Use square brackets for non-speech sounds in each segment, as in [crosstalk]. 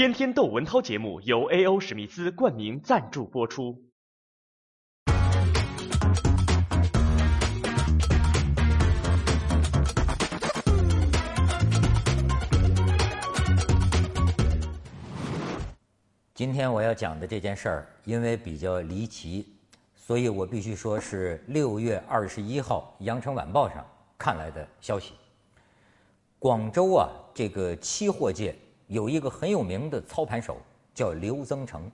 天天窦文涛节目由 A.O. 史密斯冠名赞助播出。今天我要讲的这件事儿，因为比较离奇，所以我必须说是六月二十一号《羊城晚报》上看来的消息。广州啊，这个期货界有一个很有名的操盘手，叫刘增成。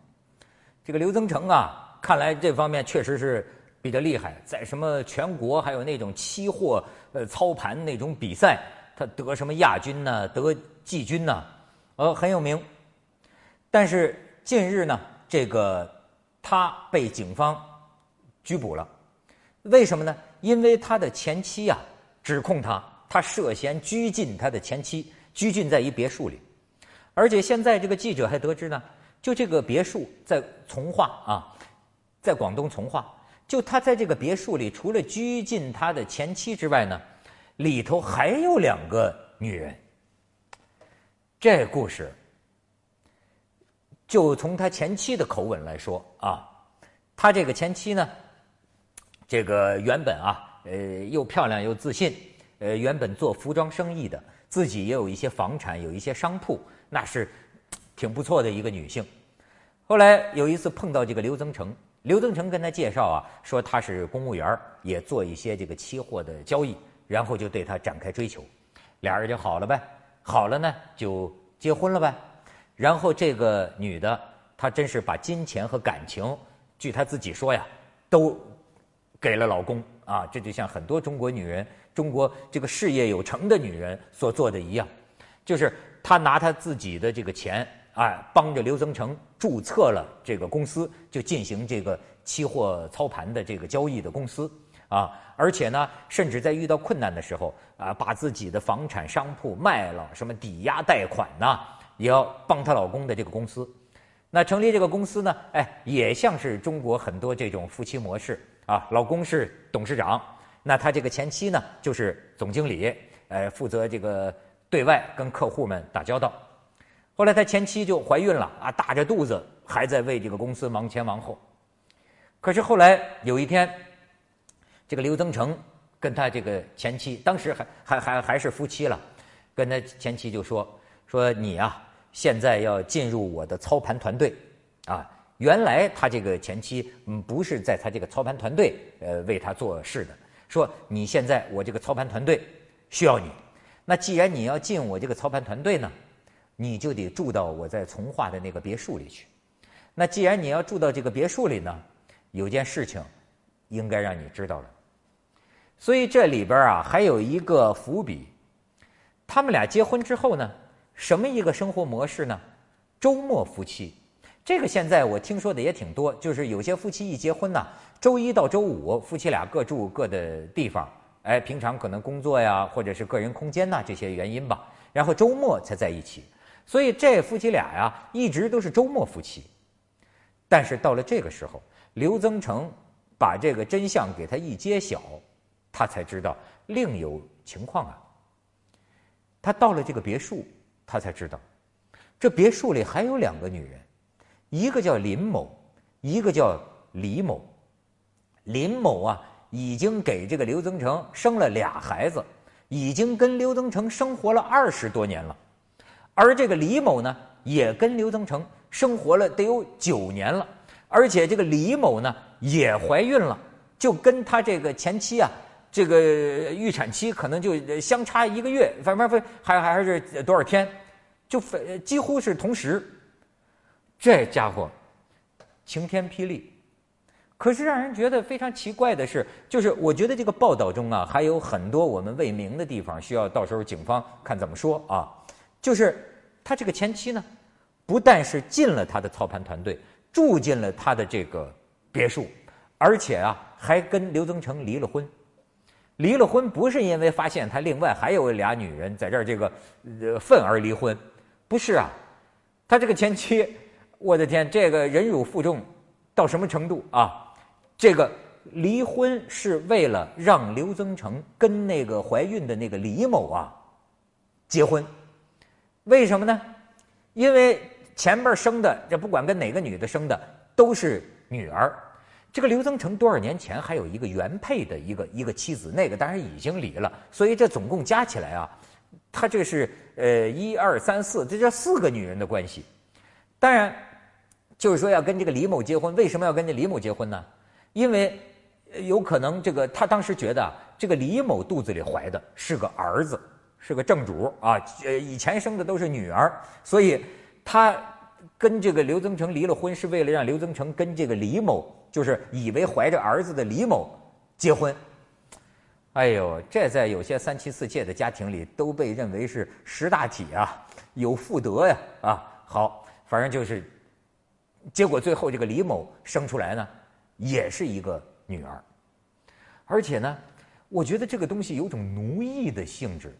这个刘增成啊，看来这方面确实是比较厉害，在什么全国还有那种期货呃操盘那种比赛，他得什么亚军呢，得季军呢，呃很有名。但是近日呢，这个他被警方拘捕了，为什么呢？因为他的前妻啊指控他。他涉嫌拘禁他的前妻，拘禁在一别墅里，而且现在这个记者还得知呢，就这个别墅在从化啊，在广东从化，就他在这个别墅里，除了拘禁他的前妻之外呢，里头还有两个女人。这故事，就从他前妻的口吻来说啊，他这个前妻呢，这个原本啊，呃，又漂亮又自信。呃，原本做服装生意的，自己也有一些房产，有一些商铺，那是挺不错的一个女性。后来有一次碰到这个刘增成，刘增成跟他介绍啊，说他是公务员，也做一些这个期货的交易，然后就对他展开追求，俩人就好了呗。好了呢，就结婚了呗。然后这个女的，她真是把金钱和感情，据她自己说呀，都给了老公啊。这就像很多中国女人。中国这个事业有成的女人所做的一样，就是她拿她自己的这个钱，哎，帮着刘增成注册了这个公司，就进行这个期货操盘的这个交易的公司啊。而且呢，甚至在遇到困难的时候啊，把自己的房产商铺卖了，什么抵押贷款呐，也要帮她老公的这个公司。那成立这个公司呢，哎，也像是中国很多这种夫妻模式啊，老公是董事长。那他这个前妻呢，就是总经理，呃，负责这个对外跟客户们打交道。后来他前妻就怀孕了啊，大着肚子还在为这个公司忙前忙后。可是后来有一天，这个刘增成跟他这个前妻，当时还还还还是夫妻了，跟他前妻就说说你啊，现在要进入我的操盘团队啊。原来他这个前妻嗯不是在他这个操盘团队呃为他做事的。说你现在我这个操盘团队需要你，那既然你要进我这个操盘团队呢，你就得住到我在从化的那个别墅里去。那既然你要住到这个别墅里呢，有件事情应该让你知道了。所以这里边啊还有一个伏笔，他们俩结婚之后呢，什么一个生活模式呢？周末夫妻。这个现在我听说的也挺多，就是有些夫妻一结婚呢，周一到周五夫妻俩各住各的地方，哎，平常可能工作呀，或者是个人空间呐这些原因吧，然后周末才在一起，所以这夫妻俩呀一直都是周末夫妻。但是到了这个时候，刘增成把这个真相给他一揭晓，他才知道另有情况啊。他到了这个别墅，他才知道，这别墅里还有两个女人。一个叫林某，一个叫李某。林某啊，已经给这个刘增成生了俩孩子，已经跟刘增成生活了二十多年了。而这个李某呢，也跟刘增成生活了得有九年了。而且这个李某呢，也怀孕了，就跟他这个前妻啊，这个预产期可能就相差一个月，反正还还还是多少天，就几乎是同时。这家伙晴天霹雳，可是让人觉得非常奇怪的是，就是我觉得这个报道中啊，还有很多我们未明的地方，需要到时候警方看怎么说啊。就是他这个前妻呢，不但是进了他的操盘团队，住进了他的这个别墅，而且啊，还跟刘增成离了婚。离了婚不是因为发现他另外还有俩女人在这儿这个呃愤而离婚，不是啊，他这个前妻。我的天，这个忍辱负重到什么程度啊？这个离婚是为了让刘增成跟那个怀孕的那个李某啊结婚，为什么呢？因为前边生的这不管跟哪个女的生的都是女儿。这个刘增成多少年前还有一个原配的一个一个妻子，那个当然已经离了，所以这总共加起来啊，他这是呃一二三四，这叫四个女人的关系。当然，就是说要跟这个李某结婚，为什么要跟这李某结婚呢？因为有可能这个他当时觉得这个李某肚子里怀的是个儿子，是个正主啊，呃以前生的都是女儿，所以他跟这个刘增成离了婚，是为了让刘增成跟这个李某。就是以为怀着儿子的李某结婚，哎呦，这在有些三妻四妾的家庭里都被认为是识大体啊，有妇德呀啊。好，反正就是，结果最后这个李某生出来呢，也是一个女儿，而且呢，我觉得这个东西有种奴役的性质。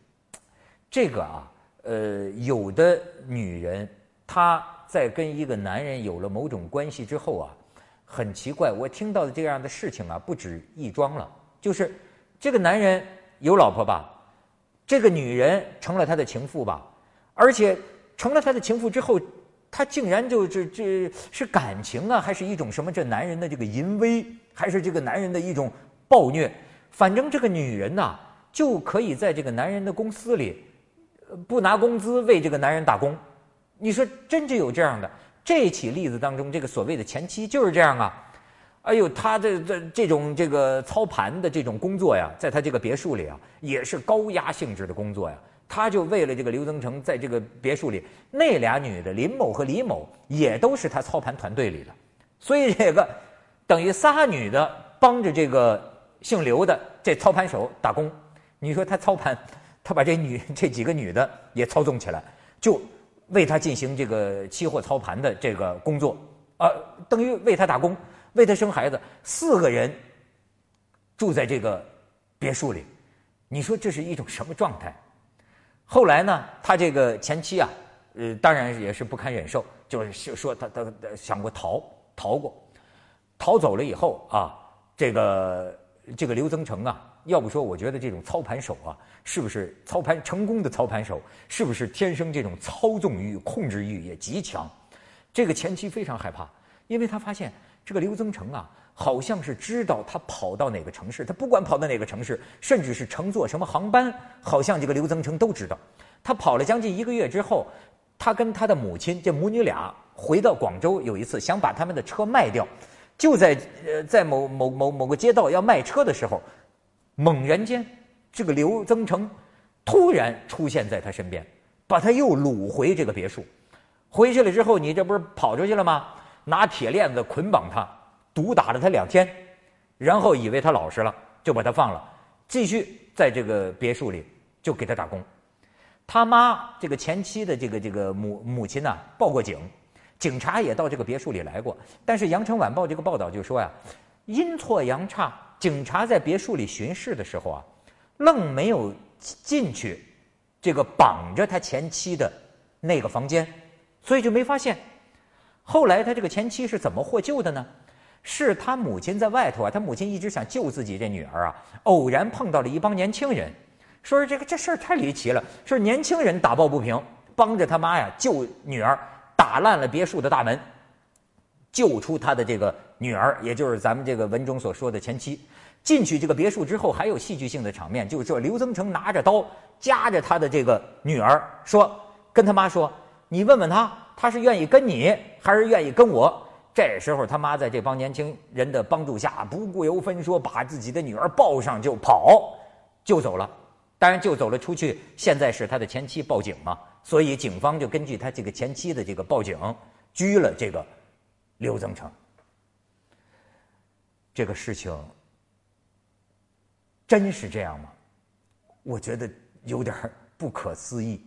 这个啊，呃，有的女人她在跟一个男人有了某种关系之后啊。很奇怪，我听到的这样的事情啊，不止一桩了。就是这个男人有老婆吧，这个女人成了他的情妇吧，而且成了他的情妇之后，他竟然就这这是感情啊，还是一种什么？这男人的这个淫威，还是这个男人的一种暴虐？反正这个女人呐，就可以在这个男人的公司里不拿工资为这个男人打工。你说真就有这样的？这起例子当中，这个所谓的前妻就是这样啊！哎呦，他这这这种这个操盘的这种工作呀，在他这个别墅里啊，也是高压性质的工作呀。他就为了这个刘增成，在这个别墅里，那俩女的林某和李某也都是他操盘团队里的，所以这个等于仨女的帮着这个姓刘的这操盘手打工。你说他操盘，他把这女 [laughs] 这几个女的也操纵起来，就。为他进行这个期货操盘的这个工作，啊，等于为他打工，为他生孩子，四个人住在这个别墅里，你说这是一种什么状态？后来呢，他这个前妻啊，呃，当然也是不堪忍受，就是说他他他想过逃，逃过，逃走了以后啊，这个这个刘增成啊。要不说，我觉得这种操盘手啊，是不是操盘成功的操盘手，是不是天生这种操纵欲、控制欲也极强？这个前妻非常害怕，因为他发现这个刘增成啊，好像是知道他跑到哪个城市，他不管跑到哪个城市，甚至是乘坐什么航班，好像这个刘增成都知道。他跑了将近一个月之后，他跟他的母亲这母女俩回到广州，有一次想把他们的车卖掉，就在呃在某某某某个街道要卖车的时候。猛然间，这个刘增成突然出现在他身边，把他又掳回这个别墅。回去了之后，你这不是跑出去了吗？拿铁链子捆绑他，毒打了他两天，然后以为他老实了，就把他放了，继续在这个别墅里就给他打工。他妈这个前妻的这个这个母母亲呢，报过警，警察也到这个别墅里来过，但是《羊城晚报》这个报道就说呀，阴错阳差。警察在别墅里巡视的时候啊，愣没有进去，这个绑着他前妻的那个房间，所以就没发现。后来他这个前妻是怎么获救的呢？是他母亲在外头啊，他母亲一直想救自己这女儿啊，偶然碰到了一帮年轻人，说是这个这事儿太离奇了，说年轻人打抱不平，帮着他妈呀救女儿，打烂了别墅的大门。救出他的这个女儿，也就是咱们这个文中所说的前妻，进去这个别墅之后，还有戏剧性的场面，就是说刘增成拿着刀夹着他的这个女儿，说跟他妈说：“你问问他，他是愿意跟你，还是愿意跟我？”这时候他妈在这帮年轻人的帮助下，不顾由分说，把自己的女儿抱上就跑，就走了。当然就走了出去。现在是他的前妻报警嘛，所以警方就根据他这个前妻的这个报警，拘了这个。刘增成，这个事情真是这样吗？我觉得有点不可思议。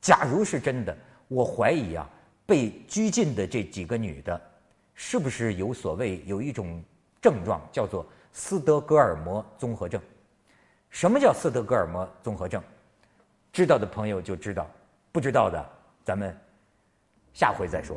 假如是真的，我怀疑啊，被拘禁的这几个女的，是不是有所谓有一种症状，叫做斯德哥尔摩综合症？什么叫斯德哥尔摩综合症？知道的朋友就知道，不知道的咱们下回再说。